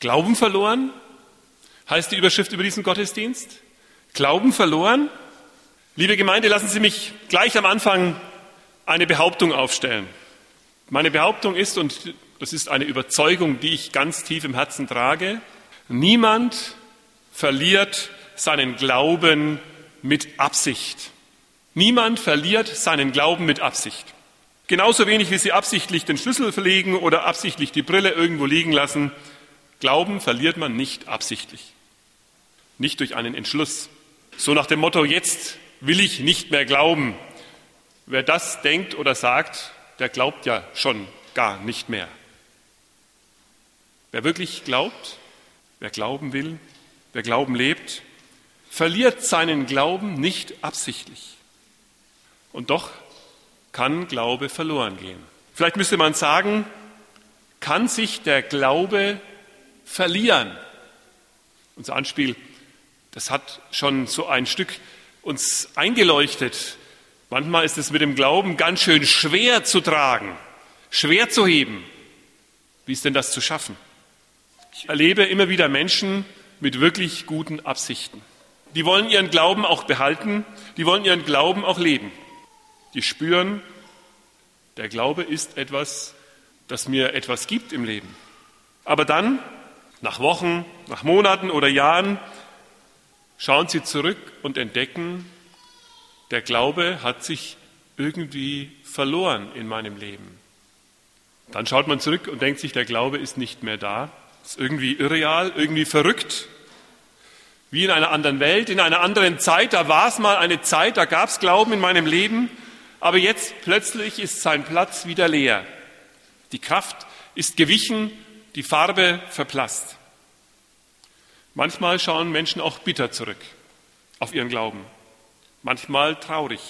Glauben verloren heißt die Überschrift über diesen Gottesdienst. Glauben verloren. Liebe Gemeinde, lassen Sie mich gleich am Anfang eine Behauptung aufstellen. Meine Behauptung ist, und das ist eine Überzeugung, die ich ganz tief im Herzen trage, niemand verliert seinen Glauben mit Absicht. Niemand verliert seinen Glauben mit Absicht. Genauso wenig wie Sie absichtlich den Schlüssel verlegen oder absichtlich die Brille irgendwo liegen lassen. Glauben verliert man nicht absichtlich. Nicht durch einen Entschluss. So nach dem Motto, jetzt will ich nicht mehr glauben. Wer das denkt oder sagt, der glaubt ja schon gar nicht mehr. Wer wirklich glaubt, wer glauben will, wer Glauben lebt, verliert seinen Glauben nicht absichtlich. Und doch kann Glaube verloren gehen. Vielleicht müsste man sagen, kann sich der Glaube verlieren? Unser Anspiel, das hat schon so ein Stück uns eingeleuchtet. Manchmal ist es mit dem Glauben ganz schön schwer zu tragen, schwer zu heben. Wie ist denn das zu schaffen? Ich erlebe immer wieder Menschen mit wirklich guten Absichten. Die wollen ihren Glauben auch behalten, die wollen ihren Glauben auch leben. Die spüren, der Glaube ist etwas, das mir etwas gibt im Leben. Aber dann, nach Wochen, nach Monaten oder Jahren, schauen sie zurück und entdecken, der Glaube hat sich irgendwie verloren in meinem Leben. Dann schaut man zurück und denkt sich, der Glaube ist nicht mehr da. Ist irgendwie irreal, irgendwie verrückt. Wie in einer anderen Welt, in einer anderen Zeit. Da war es mal eine Zeit, da gab es Glauben in meinem Leben. Aber jetzt plötzlich ist sein Platz wieder leer. Die Kraft ist gewichen, die Farbe verblasst. Manchmal schauen Menschen auch bitter zurück auf ihren Glauben manchmal traurig.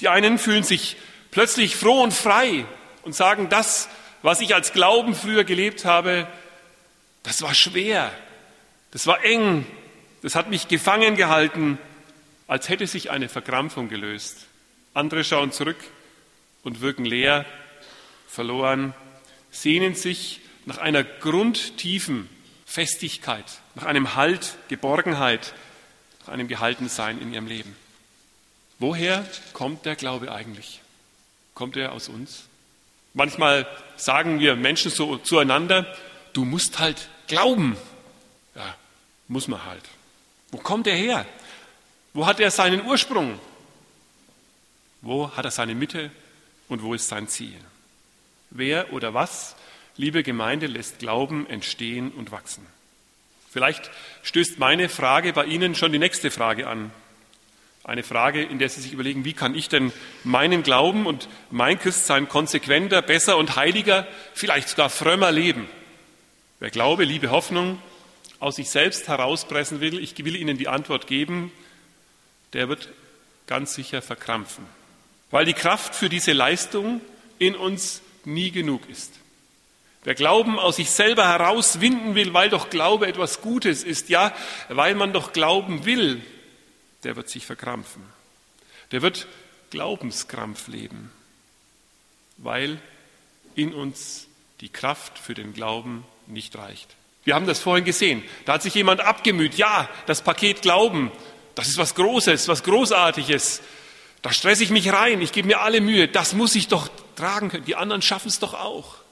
Die einen fühlen sich plötzlich froh und frei und sagen, das, was ich als Glauben früher gelebt habe, das war schwer, das war eng, das hat mich gefangen gehalten, als hätte sich eine Verkrampfung gelöst. Andere schauen zurück und wirken leer, verloren, sehnen sich nach einer grundtiefen Festigkeit, nach einem Halt, Geborgenheit, nach einem Gehaltensein in ihrem Leben. Woher kommt der Glaube eigentlich? Kommt er aus uns? Manchmal sagen wir Menschen so zueinander, du musst halt glauben. Ja, muss man halt. Wo kommt er her? Wo hat er seinen Ursprung? Wo hat er seine Mitte und wo ist sein Ziel? Wer oder was, liebe Gemeinde, lässt Glauben entstehen und wachsen? Vielleicht stößt meine Frage bei Ihnen schon die nächste Frage an. Eine Frage, in der Sie sich überlegen, wie kann ich denn meinen Glauben und mein Christsein konsequenter, besser und heiliger, vielleicht sogar frömmer leben? Wer Glaube, Liebe, Hoffnung aus sich selbst herauspressen will, ich will Ihnen die Antwort geben, der wird ganz sicher verkrampfen, weil die Kraft für diese Leistung in uns nie genug ist. Wer Glauben aus sich selber herauswinden will, weil doch Glaube etwas Gutes ist, ja, weil man doch glauben will, der wird sich verkrampfen. Der wird Glaubenskrampf leben, weil in uns die Kraft für den Glauben nicht reicht. Wir haben das vorhin gesehen. Da hat sich jemand abgemüht. Ja, das Paket Glauben, das ist was Großes, was Großartiges. Da stresse ich mich rein, ich gebe mir alle Mühe. Das muss ich doch tragen können. Die anderen schaffen es doch auch.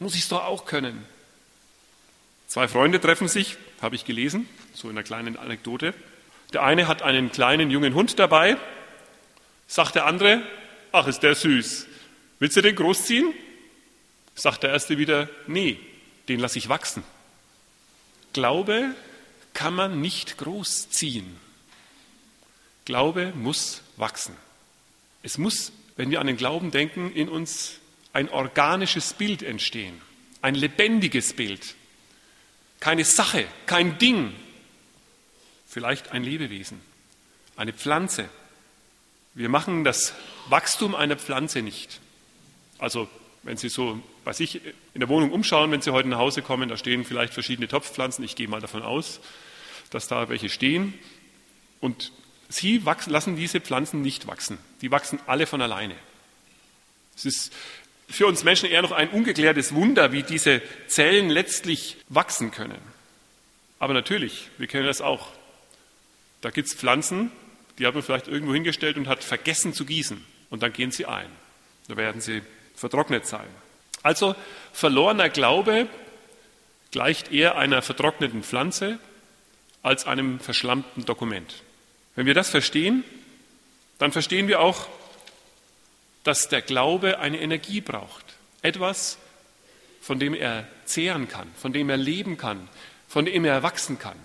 Muss ich es doch auch können. Zwei Freunde treffen sich, habe ich gelesen, so in einer kleinen Anekdote. Der eine hat einen kleinen jungen Hund dabei, sagt der andere, ach, ist der süß. Willst du den großziehen? Sagt der erste wieder, nee, den lasse ich wachsen. Glaube kann man nicht großziehen. Glaube muss wachsen. Es muss, wenn wir an den Glauben denken, in uns ein organisches Bild entstehen, ein lebendiges Bild. Keine Sache, kein Ding, vielleicht ein Lebewesen, eine Pflanze. Wir machen das Wachstum einer Pflanze nicht. Also wenn Sie so bei sich in der Wohnung umschauen, wenn Sie heute nach Hause kommen, da stehen vielleicht verschiedene Topfpflanzen. Ich gehe mal davon aus, dass da welche stehen. Und Sie wachsen, lassen diese Pflanzen nicht wachsen. Die wachsen alle von alleine. Es ist für uns Menschen eher noch ein ungeklärtes Wunder, wie diese Zellen letztlich wachsen können. Aber natürlich, wir kennen das auch. Da gibt es Pflanzen, die hat man vielleicht irgendwo hingestellt und hat vergessen zu gießen. Und dann gehen sie ein. Da werden sie vertrocknet sein. Also verlorener Glaube gleicht eher einer vertrockneten Pflanze als einem verschlammten Dokument. Wenn wir das verstehen, dann verstehen wir auch, dass der Glaube eine Energie braucht. Etwas, von dem er zehren kann, von dem er leben kann, von dem er wachsen kann.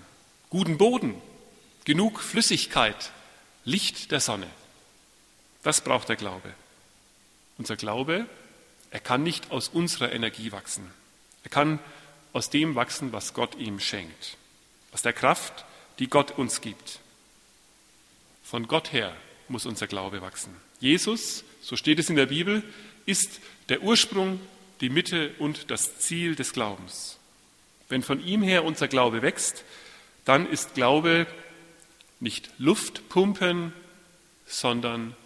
Guten Boden, genug Flüssigkeit, Licht der Sonne. Das braucht der Glaube. Unser Glaube, er kann nicht aus unserer Energie wachsen. Er kann aus dem wachsen, was Gott ihm schenkt. Aus der Kraft, die Gott uns gibt. Von Gott her muss unser Glaube wachsen. Jesus, so steht es in der Bibel, ist der Ursprung, die Mitte und das Ziel des Glaubens. Wenn von ihm her unser Glaube wächst, dann ist Glaube nicht Luft pumpen, sondern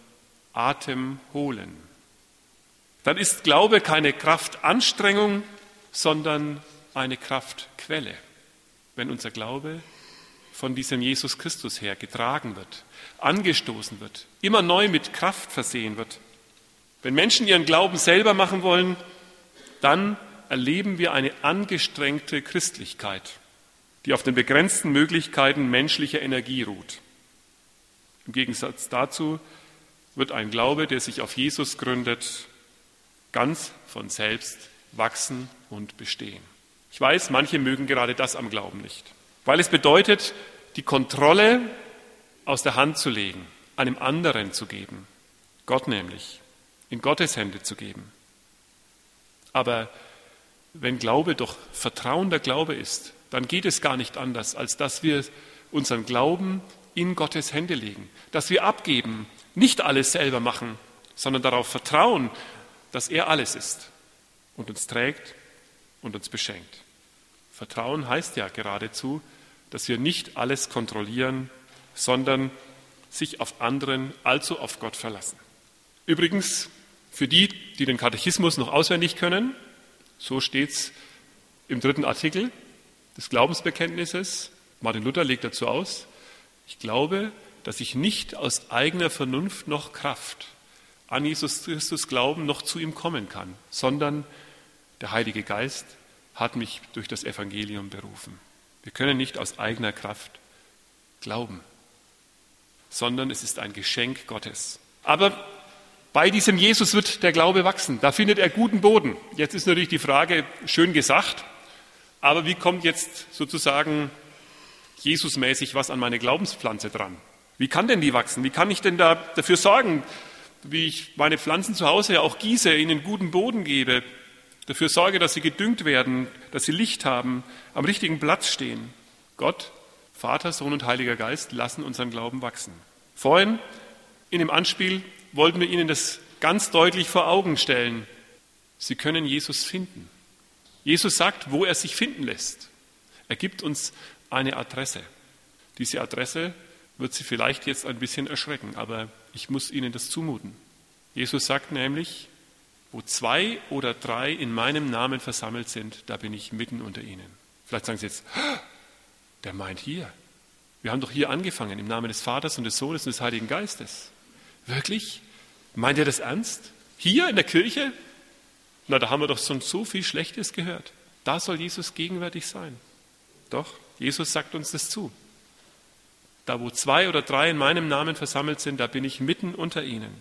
Atem holen. Dann ist Glaube keine Kraftanstrengung, sondern eine Kraftquelle, wenn unser Glaube von diesem Jesus Christus her getragen wird, angestoßen wird, immer neu mit Kraft versehen wird. Wenn Menschen ihren Glauben selber machen wollen, dann erleben wir eine angestrengte Christlichkeit, die auf den begrenzten Möglichkeiten menschlicher Energie ruht. Im Gegensatz dazu wird ein Glaube, der sich auf Jesus gründet, ganz von selbst wachsen und bestehen. Ich weiß, manche mögen gerade das am Glauben nicht, weil es bedeutet, die Kontrolle aus der Hand zu legen, einem anderen zu geben, Gott nämlich, in Gottes Hände zu geben. Aber wenn Glaube doch vertrauender Glaube ist, dann geht es gar nicht anders, als dass wir unseren Glauben in Gottes Hände legen, dass wir abgeben, nicht alles selber machen, sondern darauf vertrauen, dass er alles ist und uns trägt und uns beschenkt. Vertrauen heißt ja geradezu, dass wir nicht alles kontrollieren, sondern sich auf anderen, also auf Gott verlassen. Übrigens, für die, die den Katechismus noch auswendig können, so steht es im dritten Artikel des Glaubensbekenntnisses, Martin Luther legt dazu aus, ich glaube, dass ich nicht aus eigener Vernunft noch Kraft an Jesus Christus glauben, noch zu ihm kommen kann, sondern der Heilige Geist hat mich durch das Evangelium berufen. Wir können nicht aus eigener Kraft glauben, sondern es ist ein Geschenk Gottes. Aber bei diesem Jesus wird der Glaube wachsen. Da findet er guten Boden. Jetzt ist natürlich die Frage, schön gesagt, aber wie kommt jetzt sozusagen Jesusmäßig was an meine Glaubenspflanze dran? Wie kann denn die wachsen? Wie kann ich denn da dafür sorgen, wie ich meine Pflanzen zu Hause ja auch gieße, ihnen guten Boden gebe, dafür sorge, dass sie gedüngt werden, dass sie Licht haben, am richtigen Platz stehen. Gott, Vater, Sohn und Heiliger Geist lassen unseren Glauben wachsen. Vorhin in dem Anspiel wollten wir Ihnen das ganz deutlich vor Augen stellen. Sie können Jesus finden. Jesus sagt, wo er sich finden lässt. Er gibt uns eine Adresse. Diese Adresse wird Sie vielleicht jetzt ein bisschen erschrecken, aber ich muss Ihnen das zumuten. Jesus sagt nämlich, wo zwei oder drei in meinem Namen versammelt sind, da bin ich mitten unter ihnen. Vielleicht sagen Sie jetzt, der meint hier. Wir haben doch hier angefangen im Namen des Vaters und des Sohnes und des Heiligen Geistes. Wirklich? Meint er das ernst? Hier in der Kirche? Na, da haben wir doch schon so viel Schlechtes gehört. Da soll Jesus gegenwärtig sein. Doch, Jesus sagt uns das zu. Da, wo zwei oder drei in meinem Namen versammelt sind, da bin ich mitten unter ihnen.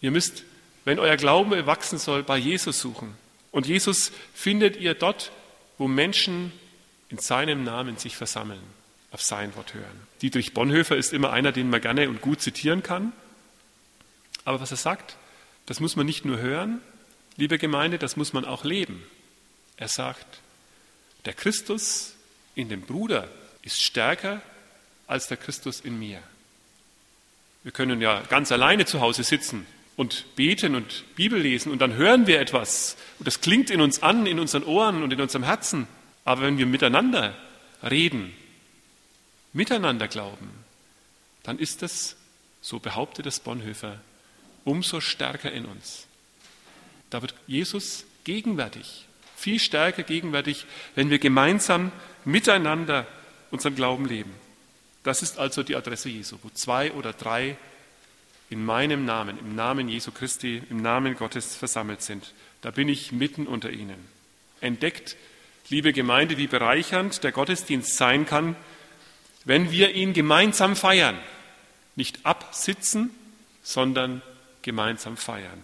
Ihr müsst wenn euer Glaube wachsen soll, bei Jesus suchen. Und Jesus findet ihr dort, wo Menschen in seinem Namen sich versammeln, auf sein Wort hören. Dietrich Bonhoeffer ist immer einer, den man gerne und gut zitieren kann. Aber was er sagt, das muss man nicht nur hören, liebe Gemeinde, das muss man auch leben. Er sagt, der Christus in dem Bruder ist stärker als der Christus in mir. Wir können ja ganz alleine zu Hause sitzen und beten und Bibel lesen und dann hören wir etwas und das klingt in uns an, in unseren Ohren und in unserem Herzen. Aber wenn wir miteinander reden, miteinander glauben, dann ist das, so behauptet es Bonhoeffer, umso stärker in uns. Da wird Jesus gegenwärtig, viel stärker gegenwärtig, wenn wir gemeinsam miteinander unseren Glauben leben. Das ist also die Adresse Jesu, wo zwei oder drei in meinem Namen, im Namen Jesu Christi, im Namen Gottes versammelt sind. Da bin ich mitten unter ihnen. Entdeckt, liebe Gemeinde, wie bereichernd der Gottesdienst sein kann, wenn wir ihn gemeinsam feiern. Nicht absitzen, sondern gemeinsam feiern.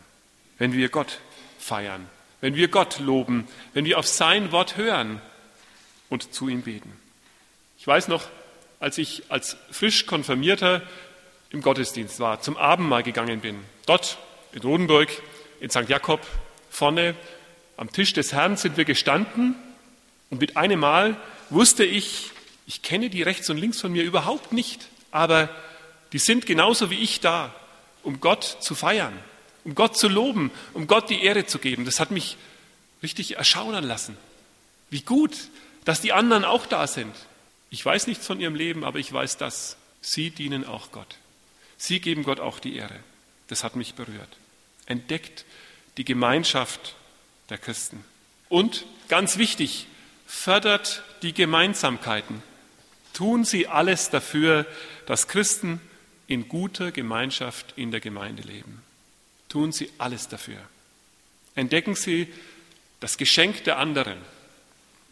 Wenn wir Gott feiern, wenn wir Gott loben, wenn wir auf sein Wort hören und zu ihm beten. Ich weiß noch, als ich als frisch konfirmierter im Gottesdienst war, zum Abendmahl gegangen bin, dort in Rodenburg, in St. Jakob, vorne am Tisch des Herrn sind wir gestanden und mit einem Mal wusste ich, ich kenne die rechts und links von mir überhaupt nicht, aber die sind genauso wie ich da, um Gott zu feiern, um Gott zu loben, um Gott die Ehre zu geben. Das hat mich richtig erschaudern lassen. Wie gut, dass die anderen auch da sind. Ich weiß nichts von ihrem Leben, aber ich weiß das. Sie dienen auch Gott. Sie geben Gott auch die Ehre. Das hat mich berührt. Entdeckt die Gemeinschaft der Christen. Und ganz wichtig, fördert die Gemeinsamkeiten. Tun Sie alles dafür, dass Christen in guter Gemeinschaft in der Gemeinde leben. Tun Sie alles dafür. Entdecken Sie das Geschenk der anderen,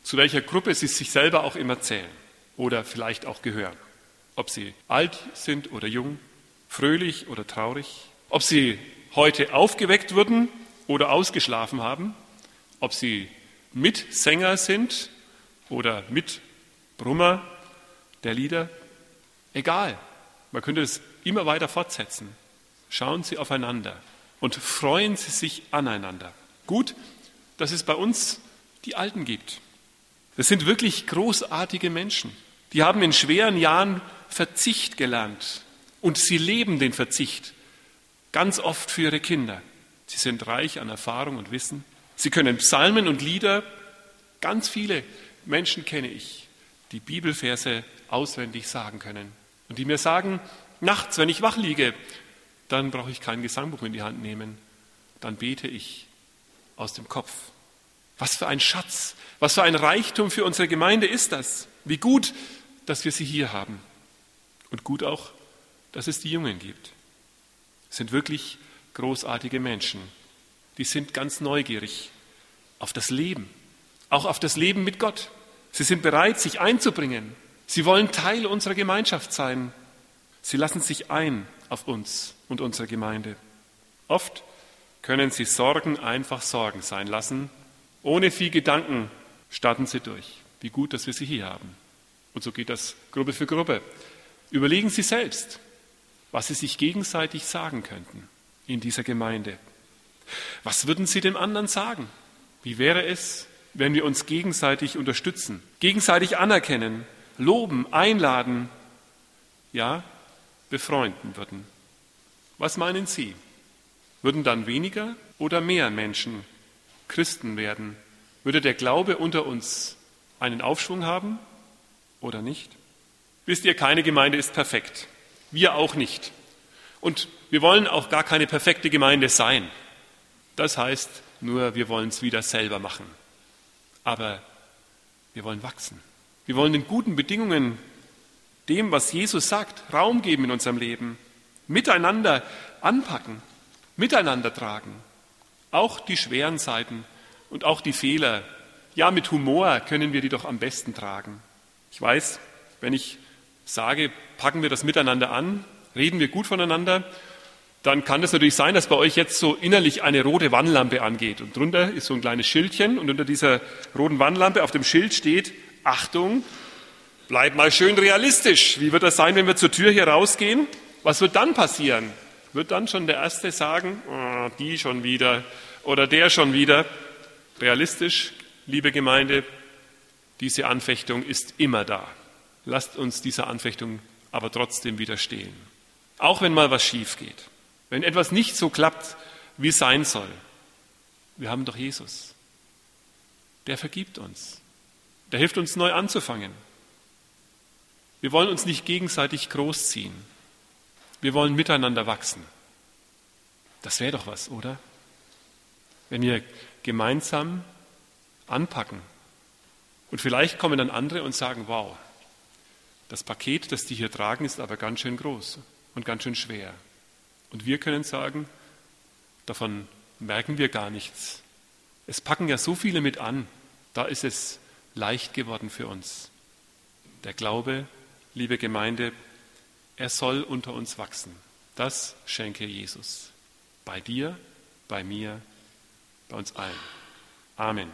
zu welcher Gruppe Sie sich selber auch immer zählen oder vielleicht auch gehören. Ob Sie alt sind oder jung, fröhlich oder traurig, ob Sie heute aufgeweckt wurden oder ausgeschlafen haben, ob Sie Mitsänger sind oder Mitbrummer der Lieder, egal. Man könnte es immer weiter fortsetzen. Schauen Sie aufeinander und freuen Sie sich aneinander. Gut, dass es bei uns die Alten gibt. Das sind wirklich großartige Menschen. Die haben in schweren Jahren Verzicht gelernt und sie leben den Verzicht ganz oft für ihre Kinder. Sie sind reich an Erfahrung und Wissen. Sie können Psalmen und Lieder. Ganz viele Menschen kenne ich, die Bibelverse auswendig sagen können und die mir sagen, nachts, wenn ich wach liege, dann brauche ich kein Gesangbuch in die Hand nehmen, dann bete ich aus dem Kopf. Was für ein Schatz, was für ein Reichtum für unsere Gemeinde ist das. Wie gut, dass wir sie hier haben. Und gut auch, dass es die Jungen gibt. Es sind wirklich großartige Menschen. Die sind ganz neugierig auf das Leben, auch auf das Leben mit Gott. Sie sind bereit, sich einzubringen. Sie wollen Teil unserer Gemeinschaft sein. Sie lassen sich ein auf uns und unsere Gemeinde. Oft können sie Sorgen einfach Sorgen sein lassen. Ohne viel Gedanken starten sie durch. Wie gut, dass wir sie hier haben. Und so geht das Gruppe für Gruppe. Überlegen Sie selbst, was Sie sich gegenseitig sagen könnten in dieser Gemeinde. Was würden Sie dem anderen sagen? Wie wäre es, wenn wir uns gegenseitig unterstützen, gegenseitig anerkennen, loben, einladen, ja, befreunden würden? Was meinen Sie? Würden dann weniger oder mehr Menschen Christen werden? Würde der Glaube unter uns einen Aufschwung haben oder nicht? Wisst ihr, keine Gemeinde ist perfekt. Wir auch nicht. Und wir wollen auch gar keine perfekte Gemeinde sein. Das heißt nur, wir wollen es wieder selber machen. Aber wir wollen wachsen. Wir wollen den guten Bedingungen, dem, was Jesus sagt, Raum geben in unserem Leben. Miteinander anpacken, miteinander tragen. Auch die schweren Seiten und auch die Fehler. Ja, mit Humor können wir die doch am besten tragen. Ich weiß, wenn ich sage, packen wir das miteinander an, reden wir gut voneinander, dann kann es natürlich sein, dass bei euch jetzt so innerlich eine rote Wannlampe angeht. Und drunter ist so ein kleines Schildchen und unter dieser roten Wannlampe auf dem Schild steht, Achtung, bleib mal schön realistisch. Wie wird das sein, wenn wir zur Tür hier rausgehen? Was wird dann passieren? Wird dann schon der Erste sagen, oh, die schon wieder oder der schon wieder? Realistisch, liebe Gemeinde, diese Anfechtung ist immer da. Lasst uns dieser Anfechtung aber trotzdem widerstehen. Auch wenn mal was schief geht. Wenn etwas nicht so klappt, wie es sein soll. Wir haben doch Jesus. Der vergibt uns. Der hilft uns neu anzufangen. Wir wollen uns nicht gegenseitig großziehen. Wir wollen miteinander wachsen. Das wäre doch was, oder? wenn wir gemeinsam anpacken. Und vielleicht kommen dann andere und sagen, wow, das Paket, das die hier tragen, ist aber ganz schön groß und ganz schön schwer. Und wir können sagen, davon merken wir gar nichts. Es packen ja so viele mit an, da ist es leicht geworden für uns. Der Glaube, liebe Gemeinde, er soll unter uns wachsen. Das schenke Jesus. Bei dir, bei mir, bei uns allen. Amen.